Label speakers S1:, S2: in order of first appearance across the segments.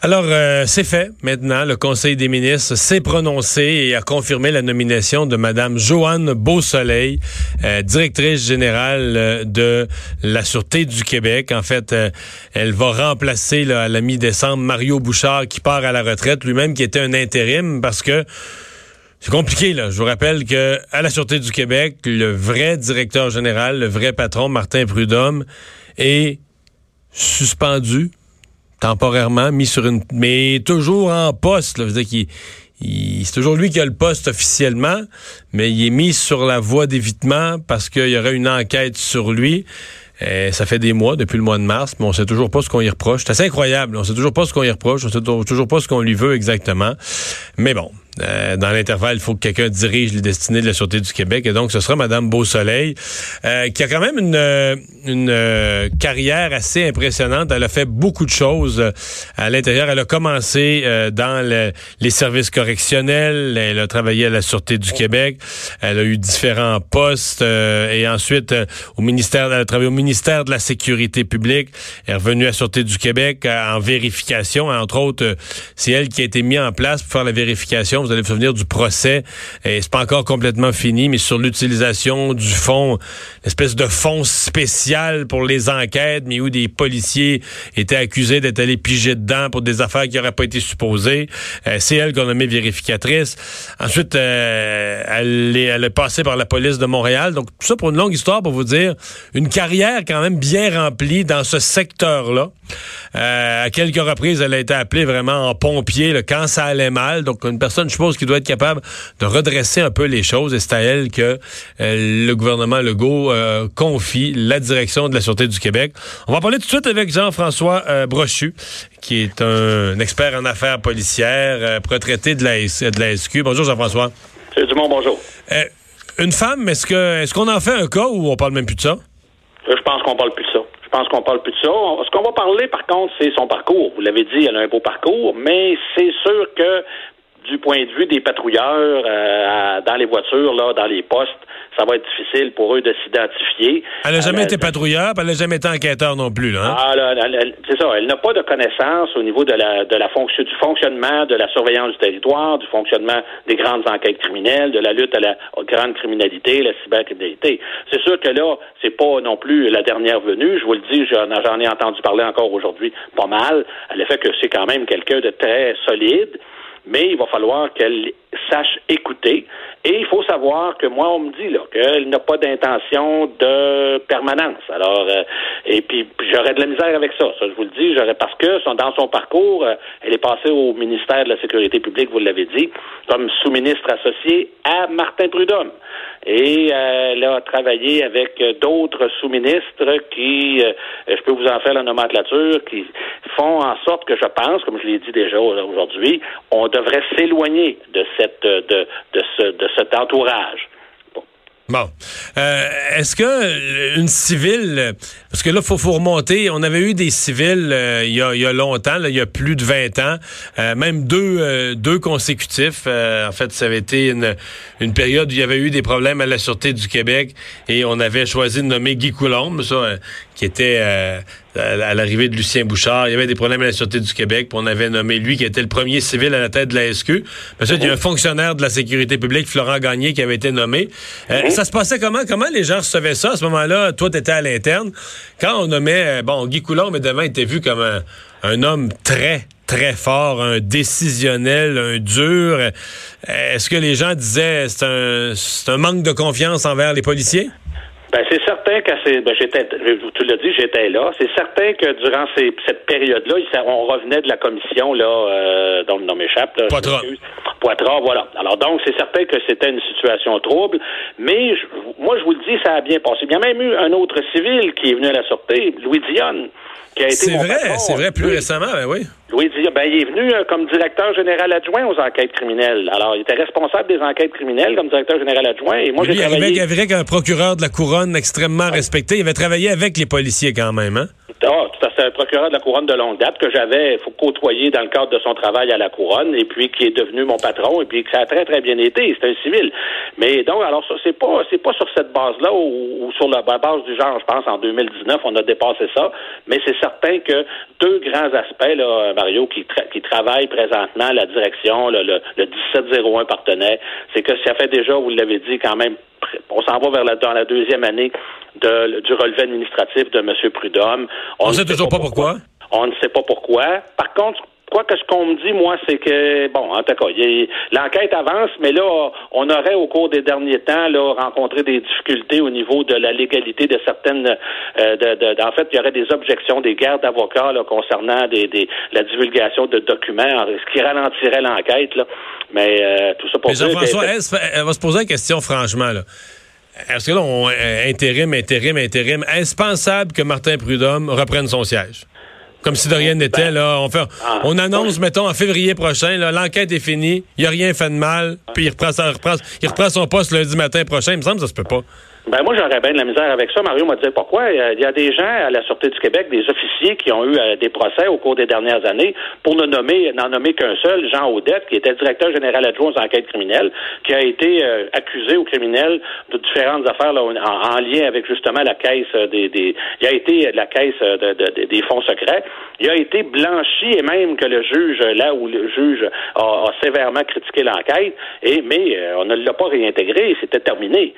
S1: Alors, euh, c'est fait maintenant. Le Conseil des ministres s'est prononcé et a confirmé la nomination de Mme Joanne Beausoleil, euh, directrice générale euh, de la Sûreté du Québec. En fait, elle va remplacer là, à la mi-décembre Mario Bouchard qui part à la retraite, lui-même qui était un intérim parce que c'est compliqué, là. Je vous rappelle que à la Sûreté du Québec, le vrai directeur général, le vrai patron, Martin Prudhomme, est suspendu temporairement, mis sur une... mais toujours en poste. Là. Dire c'est toujours lui qui a le poste officiellement, mais il est mis sur la voie d'évitement parce qu'il y aurait une enquête sur lui. Euh, ça fait des mois, depuis le mois de mars, mais on sait toujours pas ce qu'on y reproche. C'est assez incroyable. On sait toujours pas ce qu'on y reproche. On sait toujours pas ce qu'on lui veut exactement. Mais bon, euh, dans l'intervalle, il faut que quelqu'un dirige les destinées de la Sûreté du Québec. Et donc, ce sera Mme Beausoleil, euh, qui a quand même une, euh, une carrière assez impressionnante. Elle a fait beaucoup de choses à l'intérieur. Elle a commencé dans les services correctionnels. Elle a travaillé à la Sûreté du Québec. Elle a eu différents postes. et ensuite, au ministère, elle a travaillé au ministère de la Sécurité publique. Elle est revenue à la Sûreté du Québec en vérification. Entre autres, c'est elle qui a été mise en place pour faire la vérification vous allez vous souvenir du procès, et c'est pas encore complètement fini, mais sur l'utilisation du fonds, l'espèce de fonds spécial pour les enquêtes, mais où des policiers étaient accusés d'être allés piger dedans pour des affaires qui n'auraient pas été supposées. Euh, c'est elle qu'on a mis vérificatrice. Ensuite, euh, elle, est, passée par la police de Montréal. Donc, tout ça pour une longue histoire, pour vous dire, une carrière quand même bien remplie dans ce secteur-là. Euh, à quelques reprises, elle a été appelée vraiment en pompier là, quand ça allait mal. Donc, une personne, je suppose, qui doit être capable de redresser un peu les choses. Et c'est à elle que euh, le gouvernement Legault euh, confie la direction de la Sûreté du Québec. On va parler tout de suite avec Jean-François Brochu, qui est un, expert en affaires policières, retraité de la, de la SQ. Bonjour, Jean-François.
S2: C'est du monde, bonjour.
S1: une femme, est-ce que est-ce qu'on en fait un cas ou on parle même plus de ça?
S2: Je pense qu'on parle plus de ça. Je pense qu'on parle plus de ça. Ce qu'on va parler, par contre, c'est son parcours. Vous l'avez dit, elle a un beau parcours, mais c'est sûr que du point de vue des patrouilleurs euh, dans les voitures, là, dans les postes, ça va être difficile pour eux de s'identifier.
S1: Elle n'a jamais été patrouilleur, elle n'a jamais été enquêteur non plus. Là, hein?
S2: ah, c'est ça. Elle n'a pas de connaissances au niveau de la, de la fonction, du fonctionnement de la surveillance du territoire, du fonctionnement des grandes enquêtes criminelles, de la lutte à la grande criminalité, la cybercriminalité. C'est sûr que là, c'est pas non plus la dernière venue. Je vous le dis, j'en ai entendu parler encore aujourd'hui pas mal. À l'effet que c'est quand même quelqu'un de très solide mais il va falloir qu'elle sache écouter. Et il faut savoir que moi, on me dit là qu'elle n'a pas d'intention de permanence. Alors, euh, et puis j'aurais de la misère avec ça. Ça, je vous le dis, j'aurais parce que dans son parcours, euh, elle est passée au ministère de la Sécurité publique, vous l'avez dit, comme sous-ministre associé à Martin Prudhomme. Et euh, elle a travaillé avec d'autres sous-ministres qui, je peux vous en faire la nomenclature, qui font en sorte que je pense, comme je l'ai dit déjà aujourd'hui, on devrait s'éloigner de cette de, de, ce, de cet entourage.
S1: Bon. Euh, est-ce que euh, une civile, parce que là, faut, faut remonter, on avait eu des civils euh, il, y a, il, y a, longtemps, il y a plus de 20 ans, même deux, deux consécutifs. en fait, ça avait été une, une période où il y avait eu des problèmes à la Sûreté du Québec et on avait choisi de nommer Guy Coulombe, qui était à l'arrivée de Lucien Bouchard. Il y avait des problèmes à la Sûreté du Québec, puis on avait nommé lui qui était le premier civil à la tête de la SQ. Ensuite, il y a un fonctionnaire de la sécurité publique, Florent Gagné, qui avait été nommé. Euh, ça se passait comment? Comment les gens recevaient ça? À ce moment-là, toi, tu étais à l'interne. Quand on nommait, euh, bon, Guy Coulomb, mais devant, était vu comme un, homme très, très fort, un décisionnel, un dur. Est-ce que les gens disaient c'est un, un manque de confiance envers les policiers?
S2: Ben, c'est certain que c'est, ben, j'étais, tu l'as dit, j'étais là. C'est certain que durant ces, cette période-là, on revenait de la commission, là, euh, dont le nom m'échappe,
S1: Poitras.
S2: Poitras, voilà. Alors, donc, c'est certain que c'était une situation trouble, mais moi, je vous le dis, ça a bien passé. Il y a même eu un autre civil qui est venu à la sortie, Louis Dionne.
S1: C'est vrai, c'est vrai, plus récemment, ben oui.
S2: Louis ben, il est venu euh, comme directeur général adjoint aux enquêtes criminelles. Alors, il était responsable des enquêtes criminelles comme directeur général adjoint. Et moi, j'ai travaillé...
S1: Il avait un procureur de la couronne extrêmement respecté. Il avait travaillé avec les policiers quand même, hein?
S2: Ah, c'est un procureur de la couronne de longue date que j'avais côtoyé dans le cadre de son travail à la couronne et puis qui est devenu mon patron et puis que ça a très très bien été. C'est un civil. Mais donc alors ça c'est pas c'est pas sur cette base-là ou, sur la base du genre. Je pense en 2019 on a dépassé ça. Mais c'est certain que deux grands aspects là, Mario qui qui travaillent présentement la direction le, le, le 1701 partenaire, c'est que ça fait déjà vous l'avez dit quand même on s'en va vers la, dans la deuxième année de, du relevé administratif de M. Prudhomme.
S1: On ne sait toujours pas pourquoi.
S2: On ne sait pas pourquoi. Par contre, quoi que ce qu'on me dit, moi, c'est que, bon, en tout cas, l'enquête avance, mais là, on aurait, au cours des derniers temps, là, rencontré des difficultés au niveau de la légalité de certaines, euh, de, en fait, il y aurait des objections des guerres d'avocats, concernant des, la divulgation de documents, ce qui ralentirait l'enquête. Mais euh, tout ça pour
S1: mais Jean-François, elle, va se poser la question, franchement, là. Est-ce que là, on, euh, intérim, intérim, intérim, est-ce pensable que Martin Prudhomme reprenne son siège? Comme si de rien n'était, ben, là. On, fait, ah. on annonce, mettons, en février prochain, l'enquête est finie, il n'y a rien fait de mal, puis il reprend, reprend, il reprend son poste lundi matin prochain. Il me semble que ça se peut pas.
S2: Ben moi, j'aurais bien de la misère avec ça. Mario m'a dit pourquoi. Il y a des gens à la Sûreté du Québec, des officiers qui ont eu euh, des procès au cours des dernières années, pour ne nommer, n'en nommer qu'un seul, Jean Audette, qui était directeur général adjoint aux enquêtes criminelles, qui a été euh, accusé au criminel de différentes affaires en, lien avec justement la caisse des, des il a été la caisse des fonds secrets. Il a été blanchi et même que le juge, là où le juge a, sévèrement critiqué l'enquête, et mais euh, on ne l'a pas réintégré, c'était terminé.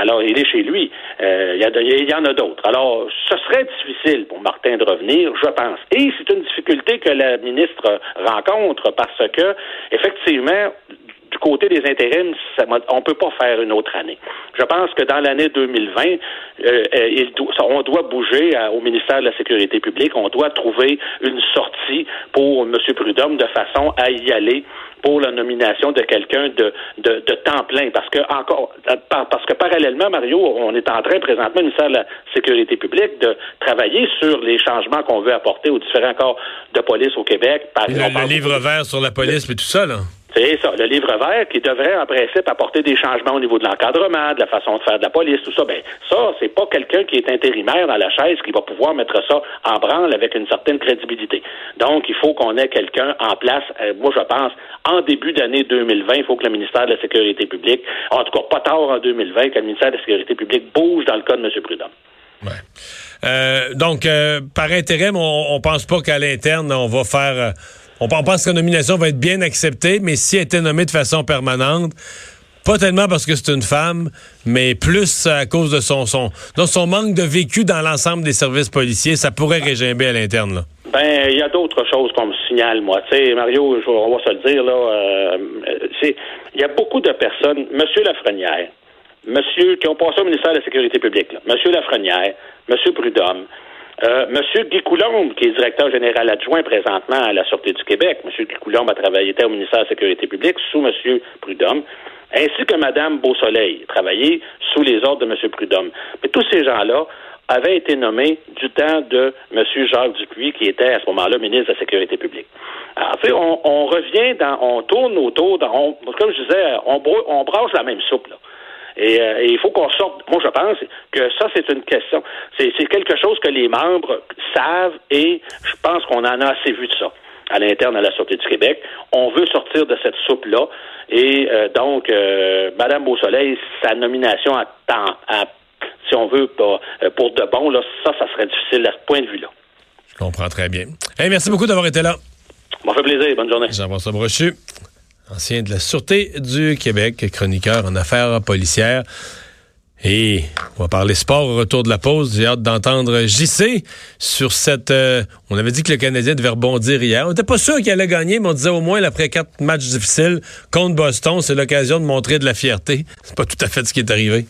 S2: Alors, il est chez lui. Euh, il, y, en a d'autres. Alors, ce serait difficile pour Martin de revenir, je pense. Et c'est une difficulté que la ministre rencontre parce que, effectivement, du côté des intérims, on ne peut pas faire une autre année. Je pense que dans l'année 2020, euh, on doit bouger au ministère de la Sécurité publique. On doit trouver une sortie pour M. Prudhomme de façon à y aller pour la nomination de quelqu'un de, de, de, temps plein. Parce que encore parce que parallèlement, Mario, on est en train présentement, au ministère de la Sécurité publique, de travailler sur les changements qu'on veut apporter aux différents corps de police au Québec.
S1: Par, le, livre vert sur la police et tout ça, là.
S2: C'est ça, le livre vert qui devrait en principe apporter des changements au niveau de l'encadrement, de la façon de faire de la police, tout ça. Ben ça, c'est pas quelqu'un qui est intérimaire dans la chaise qui va pouvoir mettre ça en branle avec une certaine crédibilité. Donc, il faut qu'on ait quelqu'un en place. Euh, moi, je pense en début d'année 2020, il faut que le ministère de la Sécurité publique, en tout cas pas tard en 2020, que le ministère de la Sécurité publique bouge dans le cas de M. Prudhomme.
S1: Euh, donc, euh, par intérim, on, on pense pas qu'à l'interne, on va faire on pense que la nomination va être bien acceptée, mais si elle était nommée de façon permanente, pas tellement parce que c'est une femme, mais plus à cause de son, son, son manque de vécu dans l'ensemble des services policiers, ça pourrait régimber à l'interne. Là.
S2: Ben, il y a d'autres choses qu'on me signale, moi. Tu sais, Mario, on va se le dire, là, euh, il y a beaucoup de personnes, Monsieur Lafrenière, Monsieur, qui ont passé au ministère de la Sécurité publique, là, Monsieur Lafrenière, Monsieur Prudhomme, euh, Monsieur Guy Coulombe, qui est directeur général adjoint présentement à la Sûreté du Québec, Monsieur Guy Coulombe a travaillé au ministère de la Sécurité publique sous Monsieur Prudhomme, ainsi que Madame Beausoleil, travaillé sous les ordres de Monsieur Prudhomme. Mais tous ces gens-là avaient été nommés du temps de Monsieur Jacques Dupuis, qui était à ce moment-là ministre de la Sécurité publique. Alors, fait, on, on, revient dans, on tourne autour, dans, comme je disais, on, on brasse la même soupe. Là. Euh, et, il faut qu'on sorte. Moi, je pense que ça, c'est une question. C'est quelque chose que les membres savent et je pense qu'on en a assez vu de ça à l'interne à la Sûreté du Québec. On veut sortir de cette soupe-là. Et euh, donc, euh, Madame Beausoleil, sa nomination à temps, si on veut, pour, pour de bon, là, ça, ça serait difficile à ce point de vue-là.
S1: Je comprends très bien. merci beaucoup d'avoir été là.
S2: Ça fait plaisir. Bonne journée.
S1: Jean-François Brochu ancien de la Sûreté du Québec, chroniqueur en affaires policières. Et on va parler sport au retour de la pause. J'ai hâte d'entendre JC sur cette... Euh, on avait dit que le Canadien devait rebondir hier. On n'était pas sûr qu'il allait gagner, mais on disait au moins, après quatre matchs difficiles contre Boston, c'est l'occasion de montrer de la fierté. C'est pas tout à fait ce qui est arrivé.